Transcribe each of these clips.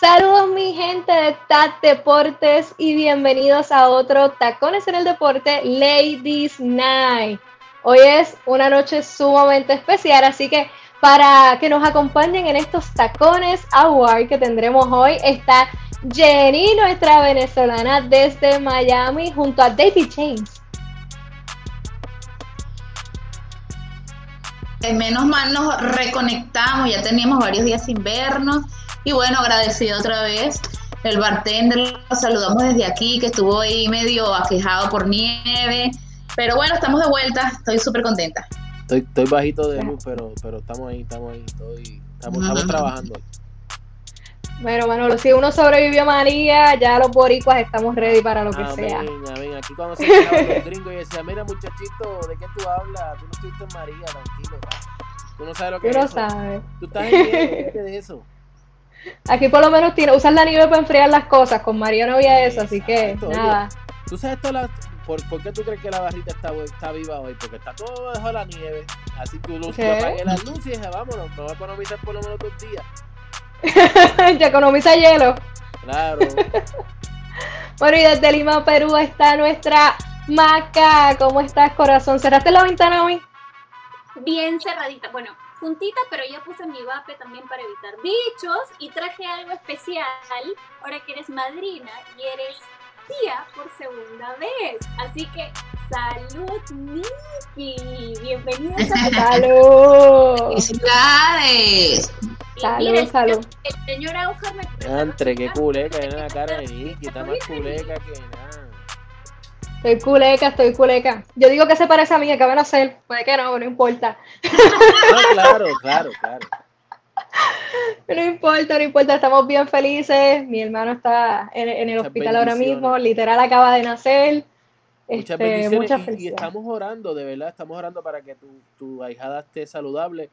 Saludos mi gente de TAT Deportes y bienvenidos a otro Tacones en el Deporte Ladies Night. Hoy es una noche sumamente especial, así que para que nos acompañen en estos Tacones Award que tendremos hoy está Jenny, nuestra venezolana desde Miami, junto a David James. Menos mal nos reconectamos, ya teníamos varios días sin vernos y bueno, agradecido otra vez. El bartender lo saludamos desde aquí, que estuvo ahí medio aquejado por nieve. Pero bueno, estamos de vuelta, estoy súper contenta. Estoy, estoy bajito de luz, pero, pero estamos ahí, estamos ahí, estoy, estamos, estamos trabajando. Bueno, Manolo, si uno sobrevivió a María, ya los boricuas estamos ready para lo que sea. Amén, aquí cuando se los gringos y decía, mira muchachito, ¿de qué tú hablas? Tú no estuviste en María, tranquilo. Tú no sabes lo que tú es no eso. sabes. Tú estás en de eso. Aquí por lo menos tiene, usas la nieve para enfriar las cosas. Con María no había eso, así que Exacto, oye. nada. ¿Tú sabes toda la, por, por qué tú crees que la barrita está, está viva hoy? Porque está todo bajo la nieve. Así tú luz, ¿Qué? yo apagué las luces y dije, vámonos, me voy a economizar por lo menos dos días. ya economiza hielo. Claro. Bueno, y desde Lima, Perú está nuestra Maca. ¿Cómo estás, corazón? ¿Cerraste la ventana hoy? bien cerradita. Bueno, juntita, pero ya puse mi vape también para evitar bichos y traje algo especial. Ahora que eres madrina y eres tía por segunda vez. Así que, salud, Niki. Bienvenidos a ¡Salud! ¡Felicidades! Salud, salud. señor- El señor Aujar me Entre, qué culeca, viene la cara de Nicky, está más culeca que nada. Estoy culeca, estoy culeca. Yo digo que se parece a mí, que van a hacer. Puede que no, no importa. No, claro, claro, claro. No importa, no importa, estamos bien felices. Mi hermano está en, en el Muchas hospital ahora mismo, literal acaba de nacer. Muchas Este, bendiciones mucha y- estamos orando, de verdad, estamos orando para que tu, tu ahijada esté saludable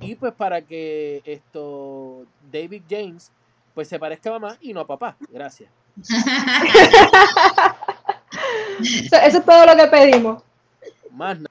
y pues para que esto David James pues se parezca a mamá y no a papá. Gracias. Eso, eso es todo lo que pedimos. Más nada.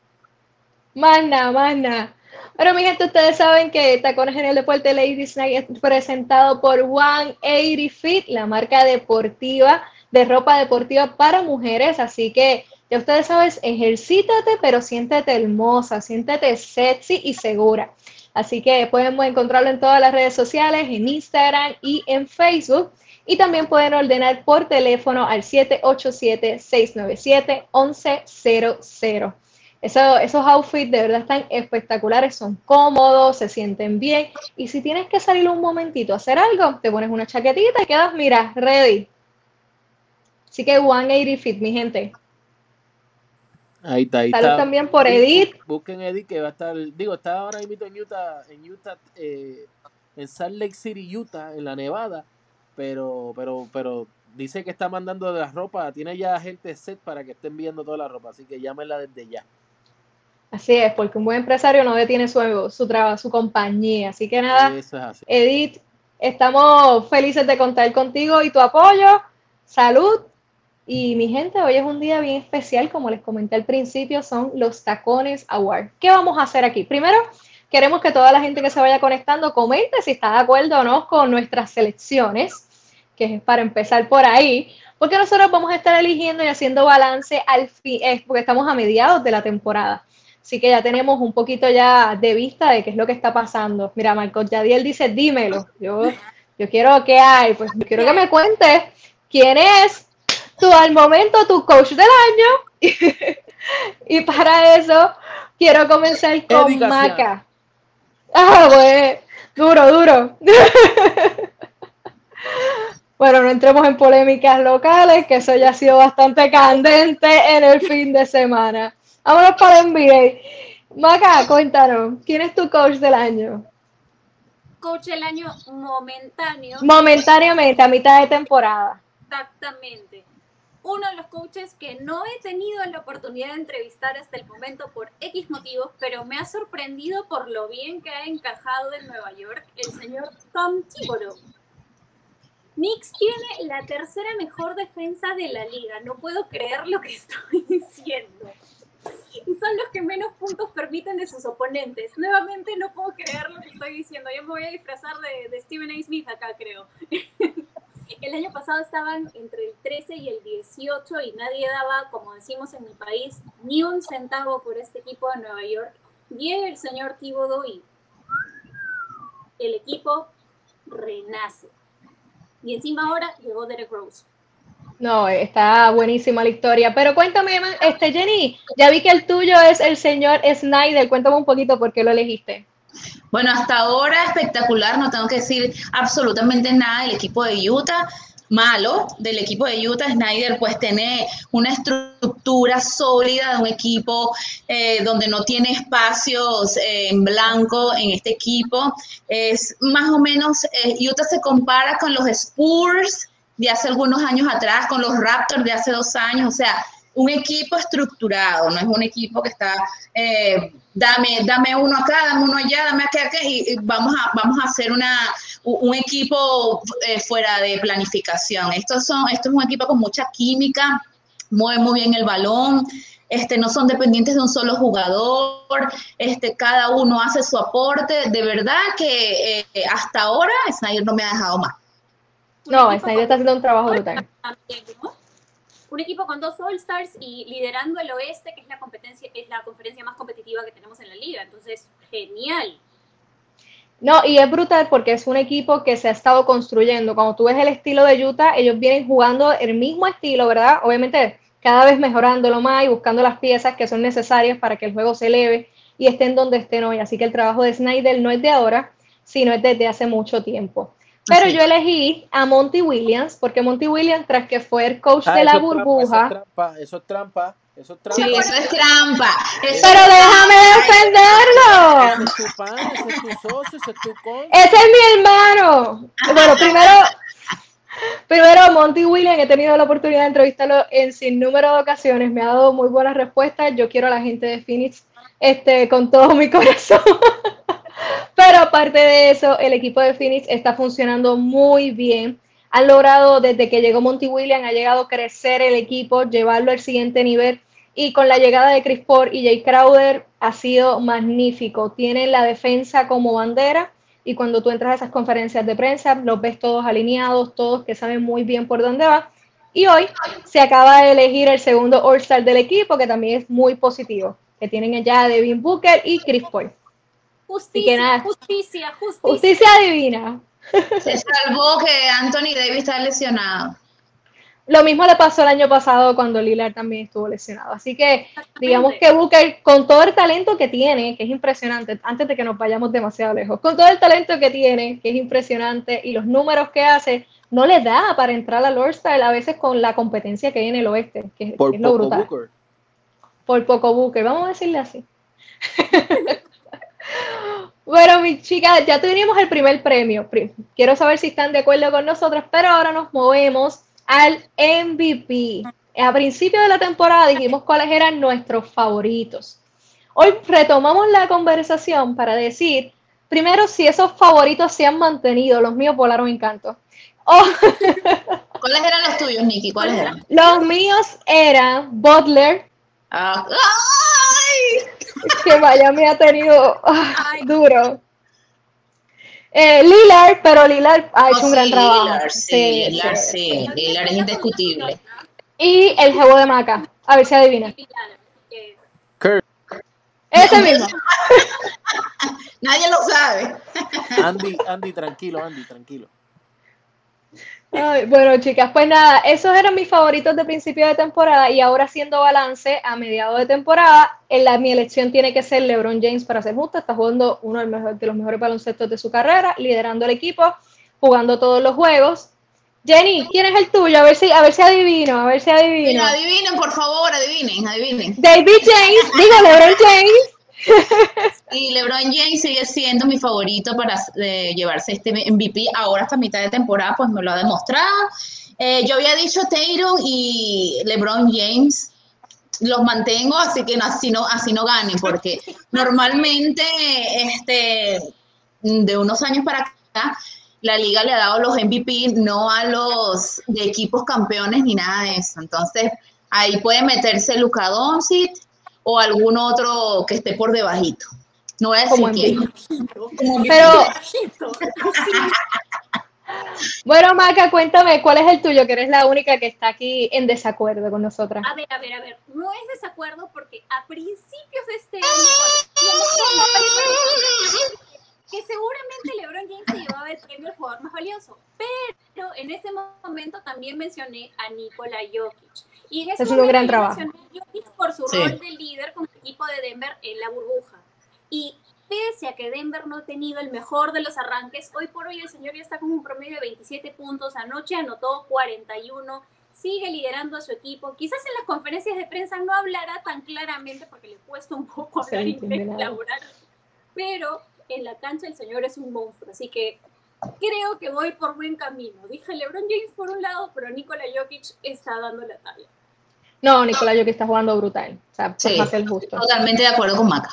Más nada, más nada. Pero mi gente, ustedes saben que Tacones en el Deporte Ladies Night es presentado por 180 Fit, la marca deportiva de ropa deportiva para mujeres. Así que ya ustedes saben, ejercítate, pero siéntete hermosa, siéntete sexy y segura. Así que pueden encontrarlo en todas las redes sociales, en Instagram y en Facebook. Y también pueden ordenar por teléfono al 787-697-1100. Eso- esos outfits de verdad están espectaculares, son cómodos, se sienten bien. Y si tienes que salir un momentito a hacer algo, te pones una chaquetita y quedas, mira, ready. Así que 180 Fit, mi gente. Ahí está, ahí Salud está. también por Edith. Busquen Edith que va a estar, digo, está ahora mismo en Utah, en Utah, eh, en Salt Lake City, Utah, en la Nevada, pero, pero, pero dice que está mandando la ropa, tiene ya gente set para que estén viendo toda la ropa, así que llámenla desde ya. Así es, porque un buen empresario no detiene su, su trabajo, su compañía. Así que nada, Eso es así. Edith, estamos felices de contar contigo y tu apoyo. Salud. Y mi gente, hoy es un día bien especial, como les comenté al principio, son los Tacones Award. ¿Qué vamos a hacer aquí? Primero, queremos que toda la gente que se vaya conectando comente si está de acuerdo o no con nuestras selecciones, que es para empezar por ahí, porque nosotros vamos a estar eligiendo y haciendo balance al fin, eh, porque estamos a mediados de la temporada. Así que ya tenemos un poquito ya de vista de qué es lo que está pasando. Mira, Marcos Yadiel dice, dímelo. Yo, yo quiero que hay, pues yo quiero que me cuentes quién es tu al momento tu coach del año. y para eso quiero comenzar con. Maca. Ah, pues, duro, duro. Bueno, no entremos en polémicas locales, que eso ya ha sido bastante candente en el fin de semana. Vámonos para el NBA. Maca, cuéntanos, ¿quién es tu coach del año? Coach del año momentáneo. Momentáneamente, a mitad de temporada. Exactamente. Uno de los coaches que no he tenido la oportunidad de entrevistar hasta el momento por X motivos, pero me ha sorprendido por lo bien que ha encajado en Nueva York, el señor Tom Thibodeau. Knicks tiene la tercera mejor defensa de la liga. No puedo creer lo que estoy diciendo. y son los que menos puntos permiten de sus oponentes. Nuevamente no puedo creer lo que estoy diciendo. Yo me voy a disfrazar de, de Stephen A. Smith acá, creo. El año pasado estaban entre el 13 y el 18 y nadie daba, como decimos en mi país, ni un centavo por este equipo de Nueva York. Llega el señor Thibodeau y el equipo renace. Y encima ahora llegó Derek Rose. No, está buenísima la historia. Pero cuéntame, este Jenny, ya vi que el tuyo es el señor Snyder. Cuéntame un poquito por qué lo elegiste. Bueno, hasta ahora espectacular, no tengo que decir absolutamente nada del equipo de Utah. Malo del equipo de Utah, Snyder pues tiene una estructura sólida de un equipo eh, donde no tiene espacios eh, en blanco en este equipo. Es más o menos, eh, Utah se compara con los Spurs de hace algunos años atrás, con los Raptors de hace dos años, o sea, un equipo estructurado, no es un equipo que está, eh, dame, dame uno acá, dame uno allá, dame acá, acá y, vamos, a, vamos a hacer una, un equipo eh, fuera de planificación. Estos son, esto es un equipo con mucha química, mueve muy bien el balón, este, no son dependientes de un solo jugador, este, cada uno hace su aporte. De verdad que eh, hasta ahora Snyder no me ha dejado más. No, Snyder está haciendo un trabajo brutal un equipo con dos All-Stars y liderando el oeste, que es la competencia, es la conferencia más competitiva que tenemos en la liga. Entonces, genial. No, y es brutal porque es un equipo que se ha estado construyendo. Cuando tú ves el estilo de Utah, ellos vienen jugando el mismo estilo, ¿verdad? Obviamente cada vez mejorándolo más y buscando las piezas que son necesarias para que el juego se eleve y estén donde estén hoy. Así que el trabajo de Snyder no es de ahora, sino es desde hace mucho tiempo. Pero yo elegí a Monty Williams, porque Monty Williams, tras que fue el coach ah, de la burbuja. eso es trampa, eso es trampa. Sí, eso es trampa. Pero déjame defenderlo. Ese es tu pan, ese es tu socio, ese es tu coach. Ese es mi hermano. Bueno, primero. Primero, Monty Williams, he tenido la oportunidad de entrevistarlo en sin número de ocasiones, me ha dado muy buenas respuestas. Yo quiero a la gente de Phoenix este, con todo mi corazón. Pero aparte de eso, el equipo de Phoenix está funcionando muy bien. Han logrado, desde que llegó Monty Williams, ha llegado a crecer el equipo, llevarlo al siguiente nivel. Y con la llegada de Chris Paul y Jay Crowder ha sido magnífico. Tienen la defensa como bandera y cuando tú entras a esas conferencias de prensa, los ves todos alineados, todos que saben muy bien por dónde va. Y hoy se acaba de elegir el segundo All-Star del equipo, que también es muy positivo, que tienen ya Devin Booker y Chris Paul. Justicia, justicia, justicia. Justicia divina. Se salvó que Anthony Davis está lesionado. Lo mismo le pasó el año pasado cuando Lillard también estuvo lesionado. Así que digamos que Booker, con todo el talento que tiene, que es impresionante, antes de que nos vayamos demasiado lejos, con todo el talento que tiene, que es impresionante, y los números que hace, no le da para entrar al All-Star a veces con la competencia que hay en el oeste, que, Por es lo brutal. Booker. Por poco Booker, vamos a decirle así. Bueno, mis chicas, ya teníamos el primer premio. Quiero saber si están de acuerdo con nosotros, pero ahora nos movemos al MVP. A principio de la temporada dijimos cuáles eran nuestros favoritos. Hoy retomamos la conversación para decir, primero, si esos favoritos se han mantenido. Los míos volaron encanto. Oh. ¿Cuáles eran los tuyos, Nicky? ¿Cuáles eran? Los míos eran Butler. Ah, que Miami ha tenido ah, duro. Eh, Lillard, pero Lillard ha hecho un gran trabajo. Lillard, sí, Lillard, sí, Lillard es indiscutible. Y el juego de Maca, a ver si adivina. Kurt. Ese mismo. Nadie lo sabe. Andy, Andy, tranquilo, Andy, tranquilo bueno, chicas, pues nada, esos eran mis favoritos de principio de temporada y ahora haciendo balance a mediado de temporada, en la, mi elección tiene que ser LeBron James para ser justo, está jugando uno de los, de los mejores baloncestos de su carrera, liderando el equipo, jugando todos los juegos. Jenny, ¿quién es el tuyo? A ver si, a ver si adivino, a ver si adivino. adivinen, por favor, adivinen, adivinen. David James, digo LeBron James. Y LeBron James sigue siendo mi favorito para llevarse este MVP ahora hasta mitad de temporada, pues me lo ha demostrado. Eh, yo había dicho Taylor y LeBron James los mantengo, así que así no, así no ganen, porque normalmente este, de unos años para acá la liga le ha dado los MVP, no a los de equipos campeones ni nada de eso. Entonces, ahí puede meterse Luka Doncic, o algún otro que esté por debajito. No voy a decir Como quién. Pero, bueno, Maca, cuéntame, ¿cuál es el tuyo? Que eres la única que está aquí en desacuerdo con nosotras. A ver, a ver, a ver. No es desacuerdo porque a principios de este año, que seguramente LeBron James se llevaba el premio al jugador más valioso, pero en ese momento también mencioné a Nikola Jokic. Y en ese Es un gran momento yo trabajo. mencioné a Jokic por su Sí. rol de líder con el equipo de Denver en la burbuja. Y pese a que Denver no ha tenido el mejor de los arranques, hoy por hoy el señor ya está con un promedio de 27 puntos, anoche anotó 41, sigue liderando a su equipo. Quizás en las conferencias de prensa no hablará tan claramente porque le cuesta un poco hablar entiende inglés laboral, pero en la cancha el señor es un monstruo, así que creo que voy por buen camino. Dije LeBron James por un lado, pero Nikola Jokic está dando la talla. No, Nicolás, yo que está jugando brutal. O sea, Sí. justo. Totalmente de acuerdo con Maca.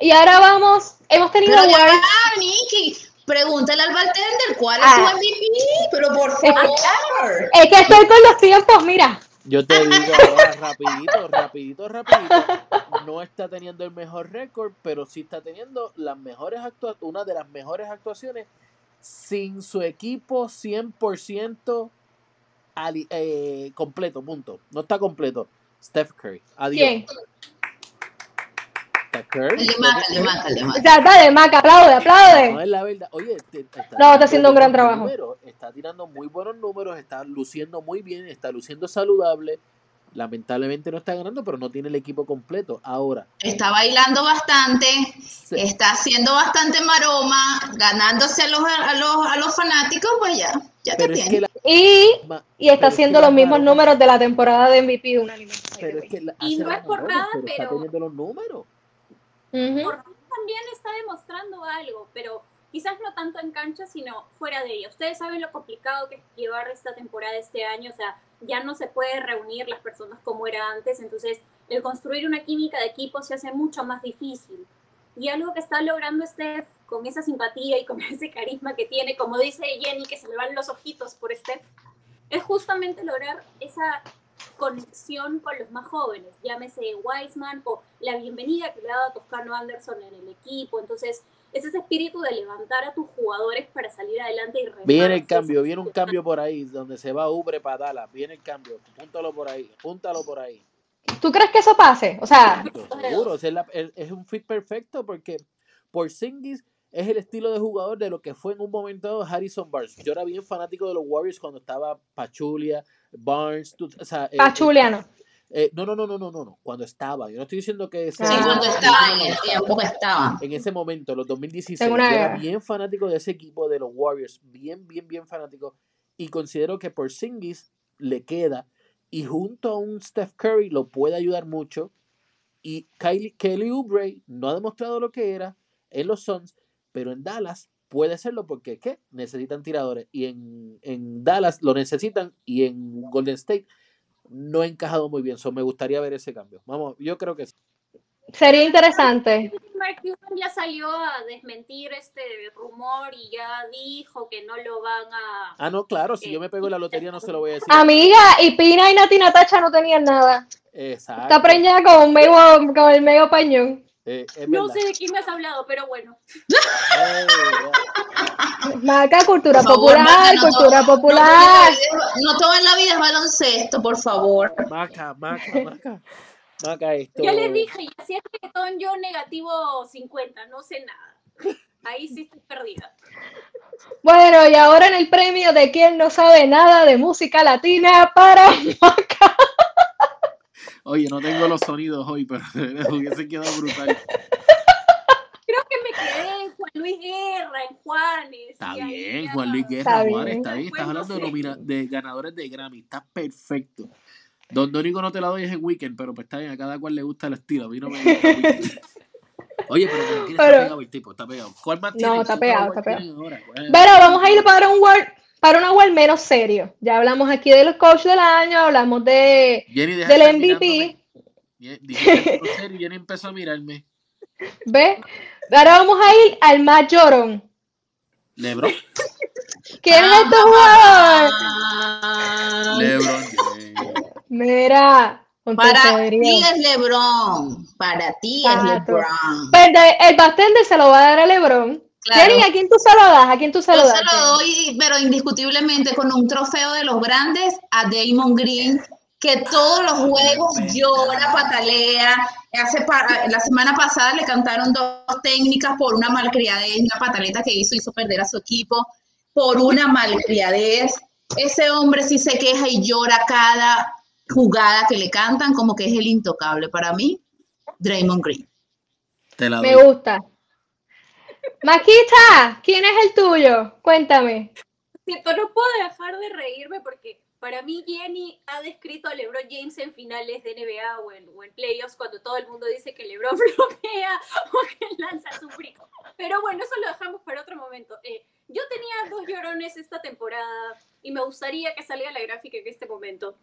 Y ahora vamos, hemos tenido Pero ya Nikki. Pregúntale al bartender cuál es Ah. su MVP. Pero por favor. Es que estoy con los tiempos, mira. Yo te digo ahora, rapidito, rapidito, rapidito. No está teniendo el mejor récord, pero sí está teniendo las mejores una de las mejores actuaciones sin su equipo 100% ali- eh, completo, punto. No está completo. Steph Curry. Adiós. ¿Quién? De Maca, el de Maca, el de O Maca. sea, dale, Maca, aplaude, No, aplaude. es la verdad. Oye, te- está No, está haciendo un gran trabajo. números, está tirando muy buenos números, está luciendo muy bien, está luciendo saludable. Lamentablemente no está ganando, pero no tiene el equipo completo. Ahora, Está bailando bastante, está haciendo bastante maroma, ganándose a los, a los, a los fanáticos, pues ya, ya te es tiene. que la, Y, y está pero es que haciendo los mismos maroma- números de la temporada de MVP de una Pero es que la- Y no es por nada, pero está pero- teniendo los números. Ujú. Por fin también está demostrando algo, pero quizás no tanto en cancha, sino fuera de ella. Ustedes saben lo complicado que es llevar esta temporada este año, o sea, ya no se puede reunir las personas como era antes, entonces el construir una química de equipo se hace mucho más difícil. Y algo que está logrando Steph con esa simpatía y con ese carisma que tiene, como dice Jenny, que se le van los ojitos por Steph, es justamente lograr esa conexión con los más jóvenes, llámese Wiseman o la bienvenida que le ha dado Toscano Anderson en el equipo. Entonces, es ese espíritu de levantar a tus jugadores para salir adelante y remar. Viene el cambio, viene un cambio por ahí, donde se va Ubre para Dallas. Viene el cambio, púntalo por ahí, púntalo por ahí. ¿Tú crees que eso pase? O sea, Seguro, es, la- es- un fit perfecto porque Porzingis es el estilo de jugador de lo que fue en un momento dado Harrison Barnes. Yo era bien fanático de los Warriors cuando estaba Pachulia, Barnes, tú- o sea, eh, Pachuliano. eh, no, no, no, no, no, no, no, cuando estaba. Yo no estoy diciendo que Sí, Ah. cuando estaba, en el tiempo que estaba. en ese momento, los 2016, En una yo era bien fanático de ese equipo de los Warriors, bien, bien, bien fanático, y considero que Porzingis le queda, y junto a un Steph Curry lo puede ayudar mucho, y Kylie, Kelly Oubre no ha demostrado lo que era en los Suns, pero en Dallas puede serlo porque ¿qué? necesitan tiradores, y en, en Dallas lo necesitan, y en Golden State no ha encajado muy bien, so me gustaría ver ese cambio. Vamos, yo creo que sí. Sería interesante. Mark Cuban ya salió a desmentir este rumor y ya dijo que no lo van a... Ah, no, claro, si yo me pego en la lotería no se lo voy a decir. Amiga, y Pina y Nati Natacha no tenían nada. Exacto. Está preñada con, un medio, con el medio pañón. Eh, No sé de quién me has hablado, pero bueno. Maca, cultura favor, popular, Maca, no cultura todo- popular. No, todo en la vida es- no todo en la vida es baloncesto, por favor. Maca, maca, maca. Maca, esto. Ya les dije, ya si es reggaetón yo negativo 50, no sé nada. Ahí sí estoy perdida. Bueno, y ahora en el premio de quien no sabe nada de música latina para Maca. Oye, no tengo los sonidos hoy, pero hubiese quedado brutal. Me quedé en Juan Luis Guerra, en Juanes. Está ahí bien, ya- Juan Luis Está Guerra, bien. Está bien. Estás Pues no hablando de, nomina- de ganadores de Grammy. Está perfecto. Don Dorico no te la doy es en Weekend, pero pues está bien, a cada cual le gusta el estilo. A mí no me gusta Weekend. Oye, pero Pero- está pegado el tipo, está pegado. ¿Cuál más No, tiene? está ¿Qué pegado, está es? Pero vamos a ir para un award, para un award menos serio. Ya hablamos aquí de los coach del año, hablamos de Jenny, del MVP. algo serio Jenny empezó a mirarme. ¿Ves? Ahora vamos a ir al más llorón. Lebron. ¿Quién es este jugador? Lebron. Mira, Para ti es LeBron. Para ti es LeBron. Pero el bartender se lo va a dar a LeBron. Claro. ¿a quién tú se lo das? ¿A quién tú se lo Yo das? se lo doy, pero indiscutiblemente con un trofeo de los grandes a Damon Green, que todos los juegos llora, patalea. Hace la semana pasada le cantaron dos técnicas por una malcriadez, la pataleta que hizo, hizo perder a su equipo por una malcriadez. Ese hombre sí se queja y llora cada jugada que le cantan, como que es el intocable. Para mí, Draymond Green. Me gusta. Maquita, ¿quién es el tuyo? Cuéntame. Sí, pero no puedo dejar de reírme porque para mí Jenny ha descrito a LeBron James en finales de NBA o en, playoffs cuando todo el mundo dice que LeBron bloquea o que lanza su frico. Pero bueno, eso lo dejamos para otro momento. Eh, yo tenía dos llorones esta temporada y me gustaría que salga la gráfica en este momento.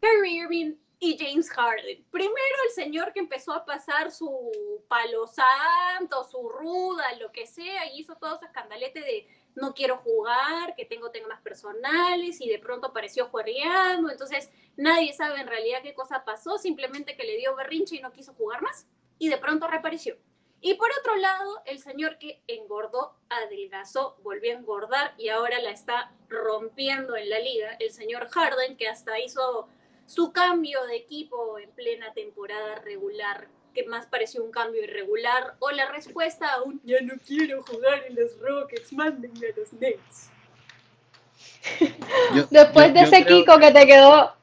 Kyrie Irving y James Harden. Primero el señor que empezó a pasar su palo santo, su ruda, lo que sea, y hizo todo ese escandalete de no quiero jugar, que tengo temas personales, y de pronto apareció juerreando, entonces nadie sabe en realidad qué cosa pasó, simplemente que le dio berrinche y no quiso jugar más, y de pronto reapareció. Y por otro lado, el señor que engordó, adelgazó, volvió a engordar y ahora la está rompiendo en la liga, el señor Harden, que hasta hizo su cambio de equipo en plena temporada regular, que más pareció un cambio irregular, o la respuesta a un ya no quiero jugar en los Rockets, mándenme a los Nets. Después de ese Kiko que te quedó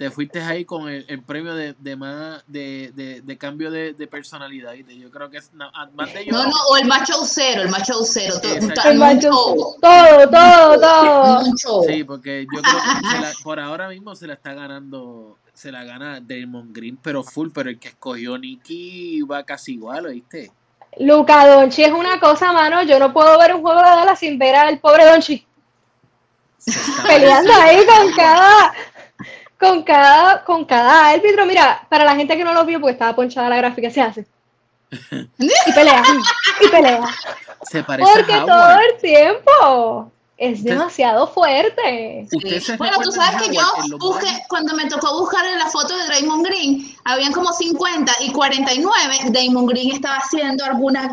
te fuiste ahí con el, premio de, de más de, de, cambio de, personalidad. Yo creo que es más de yo. No, no, o el macho cero, el macho cero. Todo, el macho, todo, todo, todo. Sí, porque yo creo que por ahora mismo se la está ganando, se la gana Damon Green, pero full, pero el que escogió Nicky va casi igual, ¿oíste? Luca Donchi es una cosa, mano. Yo no puedo ver un juego de Dallas sin ver al pobre Donchi. Peleando ahí con cada con cada, con cada árbitro. Mira, para la gente que no lo vio porque estaba ponchada la gráfica, se hace. Y pelea, y pelea. Se parece Porque todo el tiempo es demasiado fuerte. Bueno, tú sabes que yo busqué, cuando me tocó buscar en la foto de Draymond Green, habían como 50 y 49. Draymond Green estaba haciendo alguna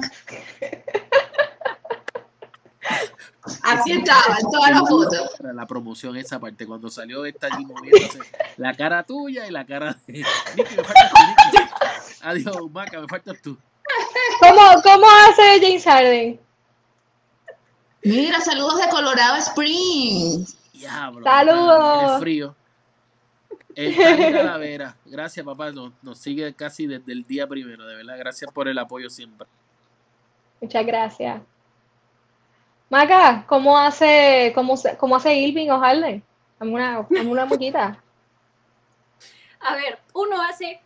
Así estaba, en todas las fotos. La promoción, esa parte, cuando salió esta allí moviéndose, la cara tuya y la cara de Nicky, me faltas tú, Adiós, Maca, me faltas tú. ¿Cómo, ¿Cómo hace James Harden? Mira, saludos de Colorado Springs. Diablo. Saludos. Es frío. El Calavera. Gracias, papá. Nos, nos sigue casi desde el día primero, de verdad. Gracias por el apoyo siempre. Muchas gracias. Maca, ¿cómo hace, cómo, cómo hace Irving o Harden? Dame una, una muñequita. A ver, uno hace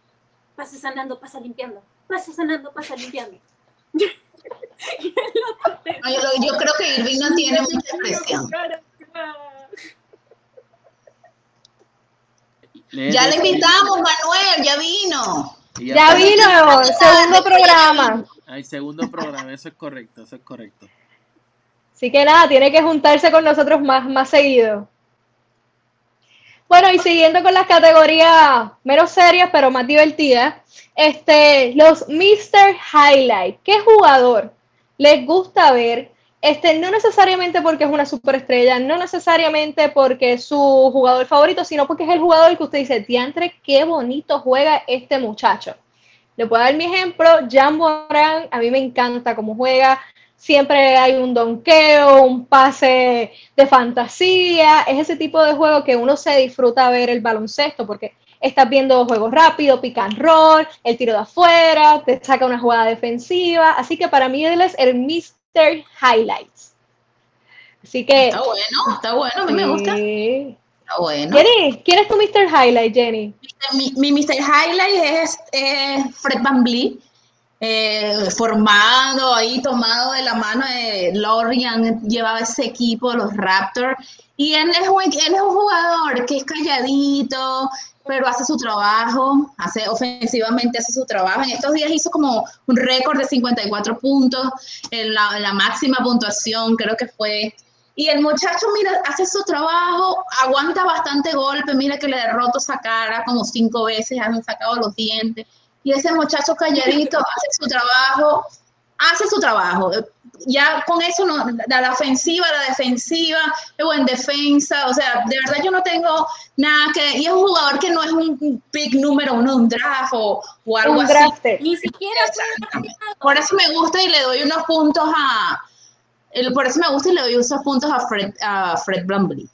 pasa sanando, pasa limpiando, pasa sanando, pasa limpiando. yo, yo, creo que Irving no tiene mucha expresión. Ya le invitamos, Manuel, ya vino. Ya, vino, segundo programa. Ay, segundo programa, eso es correcto, eso es correcto. Así que nada, tiene que juntarse con nosotros más, más seguido. Bueno, y siguiendo con las categorías menos serias, pero más divertidas, este, los Mr. Highlight. ¿Qué jugador les gusta ver? Este, no necesariamente porque es una superestrella, no necesariamente porque es su jugador favorito, sino porque es el jugador que usted dice, diantre, qué bonito juega este muchacho. Le puedo dar mi ejemplo, Jan Moran, a mí me encanta cómo juega, siempre hay un donqueo, un pase de fantasía, es ese tipo de juego que uno se disfruta ver el baloncesto porque estás viendo juegos rápidos, pick and roll, el tiro de afuera, te saca una jugada defensiva, así que para mí él es el Mr. Highlights. Así que... Está bueno, está bueno, a mí me gusta. Está bueno. Jenny, ¿quién es tu Mr. Highlight, Jenny? Mi, mi Mr. Highlight es Fred Van Vliet eh, formado ahí, tomado de la mano de Lorian, llevaba ese equipo, los Raptors, y él es, un, él es un jugador que es calladito, pero hace su trabajo, hace ofensivamente hace su trabajo. En estos días hizo como un récord de 54 puntos, en la, máxima puntuación creo que fue Y el muchacho, mira, hace su trabajo, aguanta bastante golpe, mira que le he roto esa cara como cinco veces, han sacado los dientes. Y ese muchacho calladito hace su trabajo, hace su trabajo. Ya con eso, no, la, la ofensiva, la defensiva, luego en defensa, o sea, de verdad yo no tengo nada que... Y es un jugador que no es un pick número uno de un draft o, o algo Un así. draft. Ni siquiera. Por eso me gusta y le doy unos puntos a... el- Por eso me gusta y le doy unos puntos a Fred, a Fred Blumley.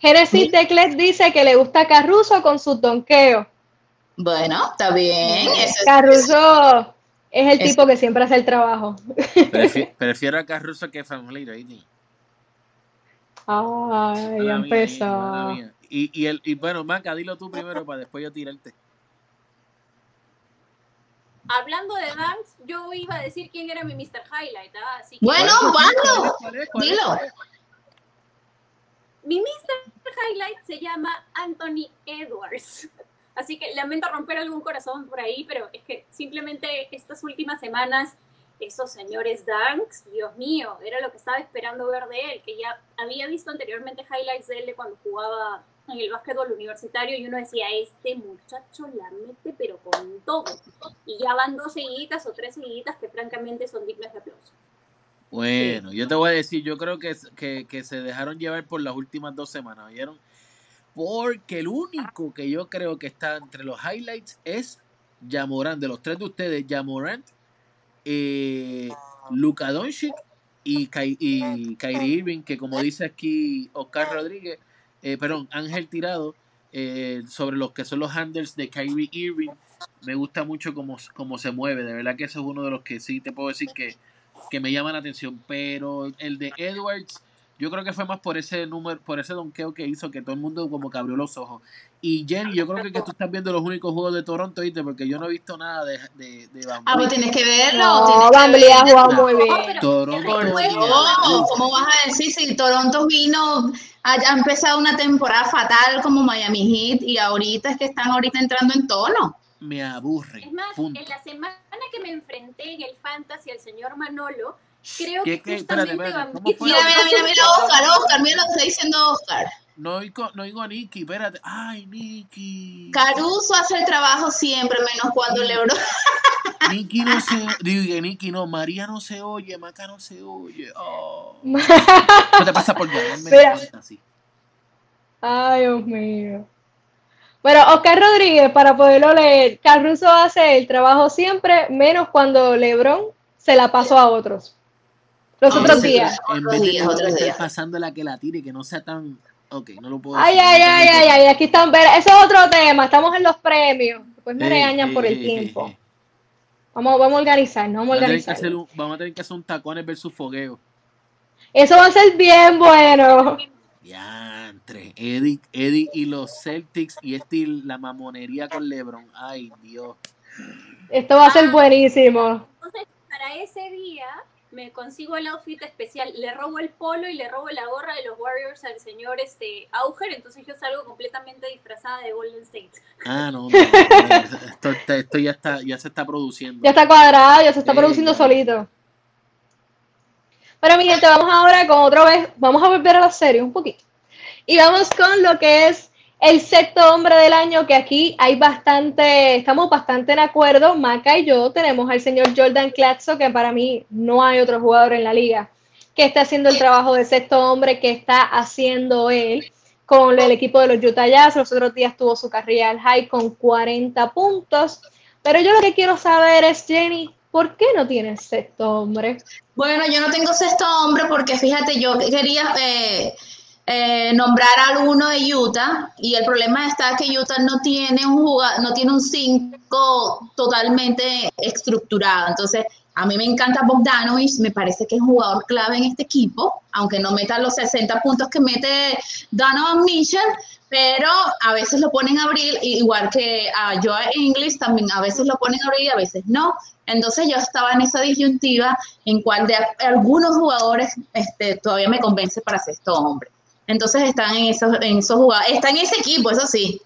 Genesis Declet dice que le gusta Caruso con sus donkeos. Bueno, está bien. Eso es- Caruso es el Es- tipo que siempre hace el trabajo. Prefi- prefiero a Caruso que a Family Rating. Ay, ya empezó. Y, y, el, y bueno, Maca, dilo tú primero para después yo tirarte. Hablando de Dunks, yo iba a decir quién era mi Mr. Highlight, ¿ah? Así que Bueno, ¿Cuál es? Pablo, ¿Cuál es? ¿Cuál es? dilo. mi Mr. Highlight se llama Anthony Edwards. Así que lamento romper algún corazón por ahí, pero es que simplemente estas últimas semanas, esos señores Dunks, Dios mío, era lo que estaba esperando ver de él, que ya había visto anteriormente highlights de él cuando jugaba en el básquetbol universitario y uno decía, este muchacho la mete pero con todo. Y ya van dos seguiditas o tres seguiditas que francamente son dignas de aplauso. Bueno, yo te voy a decir, yo creo que, que, que se dejaron llevar por las últimas dos semanas, ¿vieron? Porque el único que yo creo que está entre los highlights es Yamorant. De los tres de ustedes, Yamorant, eh, Luka Doncic y, Kai- y Kyrie Irving, que como dice aquí Oscar Rodríguez, eh, perdón, Ángel Tirado, eh, sobre los que son los handles de Kyrie Irving, me gusta mucho cómo, cómo se mueve. De verdad que ese es uno de los que sí te puedo decir que, que me llama la atención. Pero el de Edwards, yo creo que fue más por ese número, por ese donqueo que hizo que todo el mundo como que abrió los ojos. Y Jenny, yo creo que, que tú estás viendo los únicos juegos de Toronto, ¿viste? Porque yo no he visto nada de, de, de Ah, pues tienes que verlo. No, tienes que Van Vliet ha verlo. jugado muy No, bien. pero Toronto. No, ¿cómo vas a decir si Toronto vino, ha, ha empezado una temporada fatal como Miami Heat y ahorita es que están ahorita entrando en tono? Me aburre. Es más, punto. en la semana que me enfrenté en el Fantasy al señor Manolo, creo ¿Qué, que justamente Espérate, espérate. Mira, mira, mira, mira, Oscar, Oscar, mira lo que está diciendo Oscar. No oigo, no oigo a Nicky, espérate. Ay, Nicky. Caruso hace el trabajo siempre, menos cuando LeBron. Nicky no se digo Nicky no, María no se oye, Maca no se oye. Oh. No te pasa por Mira. así. Ay, Dios mío. Bueno, Oscar Rodríguez, para poderlo leer, Caruso hace el trabajo siempre, menos cuando LeBron se la pasó a otros. Los Ah, otros días. En Otros vez de días, tener otros que estar días. pasando la que la tire, que no sea tan. Ok, no lo puedo Ay, decir. ay, ay, ay, ay, aquí están. ver- Ese es otro tema. Estamos en los premios. Después me Ey, regañan por el ey, tiempo. ey. Vamos, vamos a organizarnos, vamos a Vamos a, tener que organizarnos. hacer un, vamos a tener que hacer un tacones versus fogueo. Eso va a ser bien bueno. Diantre. Eddie, Eddie y los Celtics y este la mamonería con LeBron. Ay, Dios. Esto va a ser buenísimo. Entonces, para ese día me consigo el outfit especial, le robo el polo y le robo la gorra de los Warriors al señor este Auger, entonces yo salgo completamente disfrazada de Golden State. Ah, no, no. no, esto, esto- ya está, ya se está produciendo. Ya está cuadrado, ya se está produciendo ya. solito. Pero mi gente, vamos ahora con otra vez, vamos a volver a la serie un poquito. Y vamos con lo que es el sexto hombre del año, que aquí hay bastante, estamos bastante en acuerdo. Maca y yo tenemos al señor Jordan Clarkson, que para mí no hay otro jugador en la liga que está haciendo el trabajo de sexto hombre que está haciendo él con el equipo de los Utah Jazz. Los otros días tuvo su carrera al high con 40 puntos. Pero yo lo que quiero saber es, Jenny, ¿por qué no tienes sexto hombre? Bueno, yo no tengo sexto hombre porque fíjate, yo quería eh, eh, nombrar al uno de Utah y el problema está que Utah no tiene un jugador, no tiene un 5 totalmente estructurado. Entonces, a mí me encanta Bogdanovich, me parece que es un jugador clave en este equipo, aunque no meta los 60 puntos que mete Donovan Mitchell, pero a veces lo ponen a abrir, igual que a Joe English, también a veces lo ponen a abrir y a veces no. Entonces yo estaba en esa disyuntiva en cual de algunos jugadores este, todavía me convence para sexto hombre. Entonces están en esos, en esos jugadores, está en ese equipo, eso sí,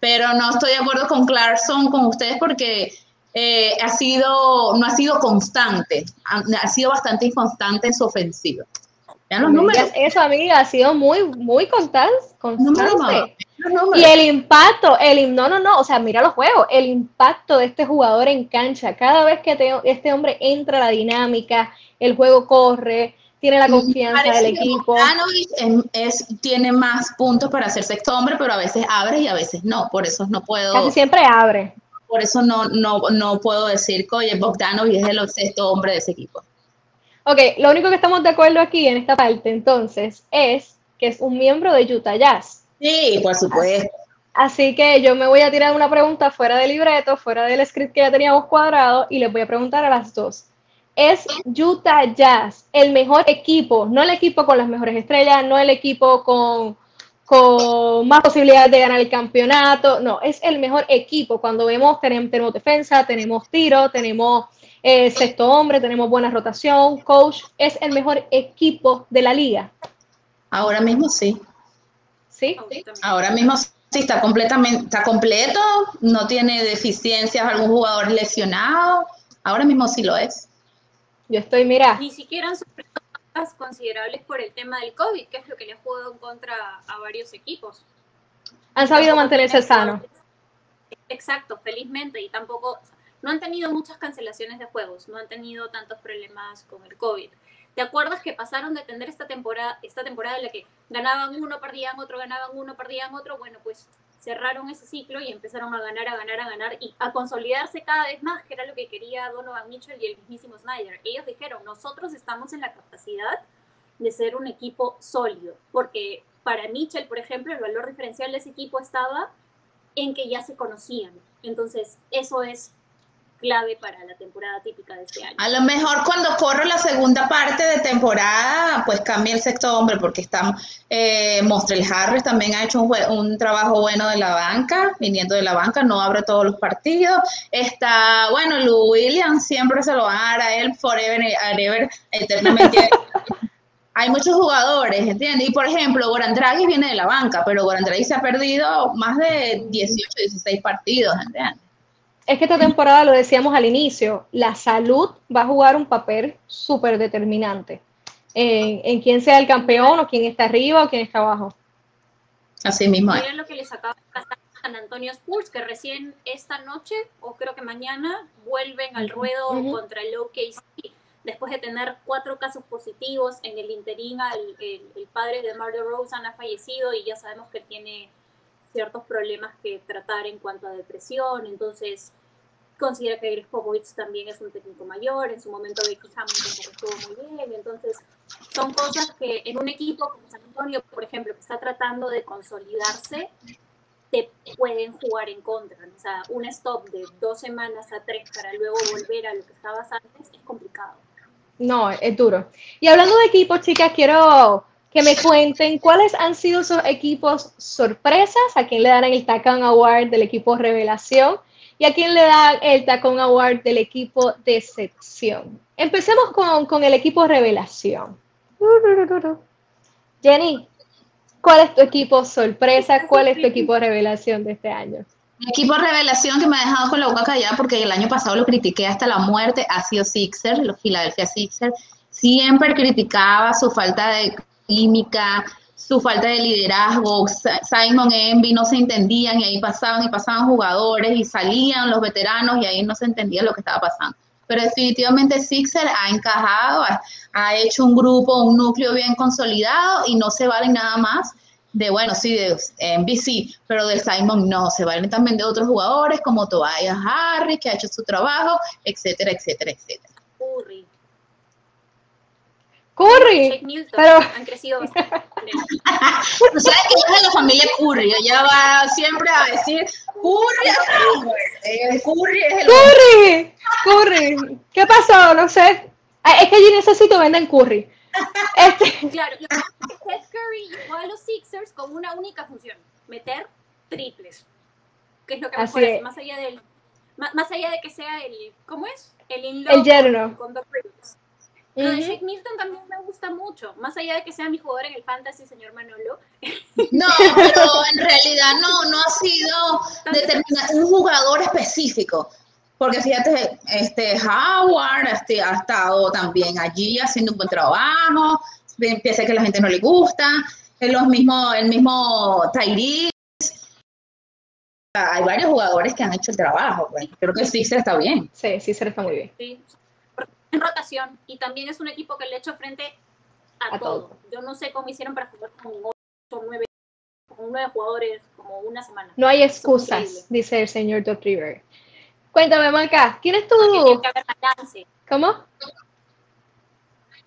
pero no estoy de acuerdo con Clarkson, con ustedes, porque eh, ha sido, no ha sido constante, ha, ha sido bastante inconstante en su ofensiva. Vean los números. Eso, amiga, ha sido muy, muy constante. constante. Y el impacto, el no, no, no, o sea, mira los juegos, el impacto de este jugador en cancha, cada vez que este hombre entra a la dinámica, el juego corre, tiene la confianza del equipo. Es, tiene más puntos para hacer sexto hombre, pero a veces abre y a veces no, por eso no puedo. Casi siempre abre. Por eso no, no, no puedo decir que, oye, Bogdanovic es el sexto hombre de ese equipo. Ok, lo único que estamos de acuerdo aquí en esta parte, entonces, es que es un miembro de Utah Jazz. Sí, por supuesto. Así que yo me voy a tirar una pregunta fuera del libreto, fuera del script que ya teníamos cuadrado, y les voy a preguntar a las dos. ¿Es Utah Jazz el mejor equipo? No el equipo con las mejores estrellas, no el equipo con, con más posibilidades de ganar el campeonato, no, es el mejor equipo. Cuando vemos, tenemos, tenemos defensa, tenemos tiro, tenemos eh, sexto hombre, tenemos buena rotación, coach, es el mejor equipo de la liga. Ahora mismo sí. ¿Sí? Ahora mismo sí está completamente, está completo, no tiene deficiencias, algún jugador lesionado. Ahora mismo sí lo es. Yo estoy, mira. Ni siquiera han sufrido considerables por el tema del COVID, que es lo que le ha jugado en contra a varios equipos. Han sabido mantenerse sanos. Exacto, felizmente, y tampoco, no han tenido muchas cancelaciones de juegos, no han tenido tantos problemas con el COVID. ¿Te acuerdas que pasaron de tener esta temporada, esta temporada en la que ganaban uno, perdían otro, ganaban uno, perdían otro? Bueno, pues cerraron ese ciclo y empezaron a ganar, a ganar, a ganar y a consolidarse cada vez más, que era lo que quería Donovan Mitchell y el mismísimo Snyder. Ellos dijeron, nosotros estamos en la capacidad de ser un equipo sólido, porque para Mitchell, por ejemplo, el valor diferencial de ese equipo estaba en que ya se conocían. Entonces, eso es clave para la temporada típica de este año. A lo mejor cuando corro la segunda parte de temporada, pues cambia el sexto hombre, porque está eh, Mostrel Harris también ha hecho un, un, trabajo bueno de la banca, viniendo de la banca, no abre todos los partidos. Está, bueno, Lou Williams siempre se lo van a dar a él, forever and ever, eternamente. hay muchos jugadores, ¿entiendes? Y por ejemplo, Goran Draghi viene de la banca, pero Goran Draghi se ha perdido más de 18, 16 partidos, ¿entiendes? Es que esta temporada, lo decíamos al inicio, la salud va a jugar un papel súper determinante en, en, quién sea el campeón o quién está arriba o quién está abajo. Así mismo. Miren lo que les acaba de pasar a San Antonio Spurs, que recién esta noche, o creo que mañana, vuelven al ruedo contra el OKC. Después de tener cuatro casos positivos en el interín, el, el, padre de Mario Rosen ha fallecido y ya sabemos que tiene ciertos problemas que tratar en cuanto a depresión, entonces considera que Greg Popovich también es un técnico mayor, en su momento Becky Hammond estuvo muy bien, entonces son cosas que en un equipo como San Antonio, por ejemplo, que está tratando de consolidarse, te pueden jugar en contra. O sea, un stop de dos semanas a tres para luego volver a lo que estabas antes es complicado. No, es duro. Y hablando de equipos, chicas, quiero que me cuenten cuáles han sido sus equipos sorpresas, a quién le dan el Tacón Award del equipo Revelación y a quién le dan el Tacón Award del equipo Decepción. Empecemos con, el equipo Revelación. Jenny, ¿cuál es tu equipo sorpresa? ¿Cuál es tu equipo revelación de este año? Mi equipo revelación que me ha dejado con la boca callada porque el año pasado lo critiqué hasta la muerte ha sido Sixers, los Philadelphia Sixers. Siempre criticaba su falta de química, su falta de liderazgo, Simon Envy no se entendían y ahí pasaban y pasaban jugadores y salían los veteranos y ahí no se entendía lo que estaba pasando. Pero definitivamente Sixer ha encajado, ha, hecho un grupo, un núcleo bien consolidado y no se vale nada más de, bueno, sí, de Envy sí, pero de Simon no, se valen también de otros jugadores como Tobias Harris, que ha hecho su trabajo, etcétera, etcétera, etcétera. Curry. pero... han crecido bastante. sabes que es de la familia Curry. Ella va siempre a decir Curry. Curry es el. Curry. Curry. ¿Qué pasó? No sé. Es que yo necesito vender Curry. Este... Claro, Steph Curry llegó a los Sixers con una única función: meter triples. Que es lo que me parece, más allá del. Más, allá de que sea el. ¿Cómo es? El El yerno. Con dos triples. Lo de Shake Milton también me gusta mucho, más allá de que sea mi jugador en el fantasy, señor Manolo. No, pero en realidad no, no ha sido un jugador específico. Porque fíjate, este Howard este, ha estado también allí haciendo un buen trabajo. empieza que la gente no le gusta, los mismo, el mismo Tyrese. Hay varios jugadores que han hecho el trabajo, pues. creo que Sixer está bien. Sí, Sixer está muy bien. Sí, en rotación y también es un equipo que le hecho frente a, A todo. todo. Yo no sé cómo hicieron para jugar con ocho o nueve, con nueve jugadores como una semana. No hay excusas, dice el señor Doc River. Cuéntame, Maca, ¿quién es tu...? Tiene que haber balance. ¿Cómo?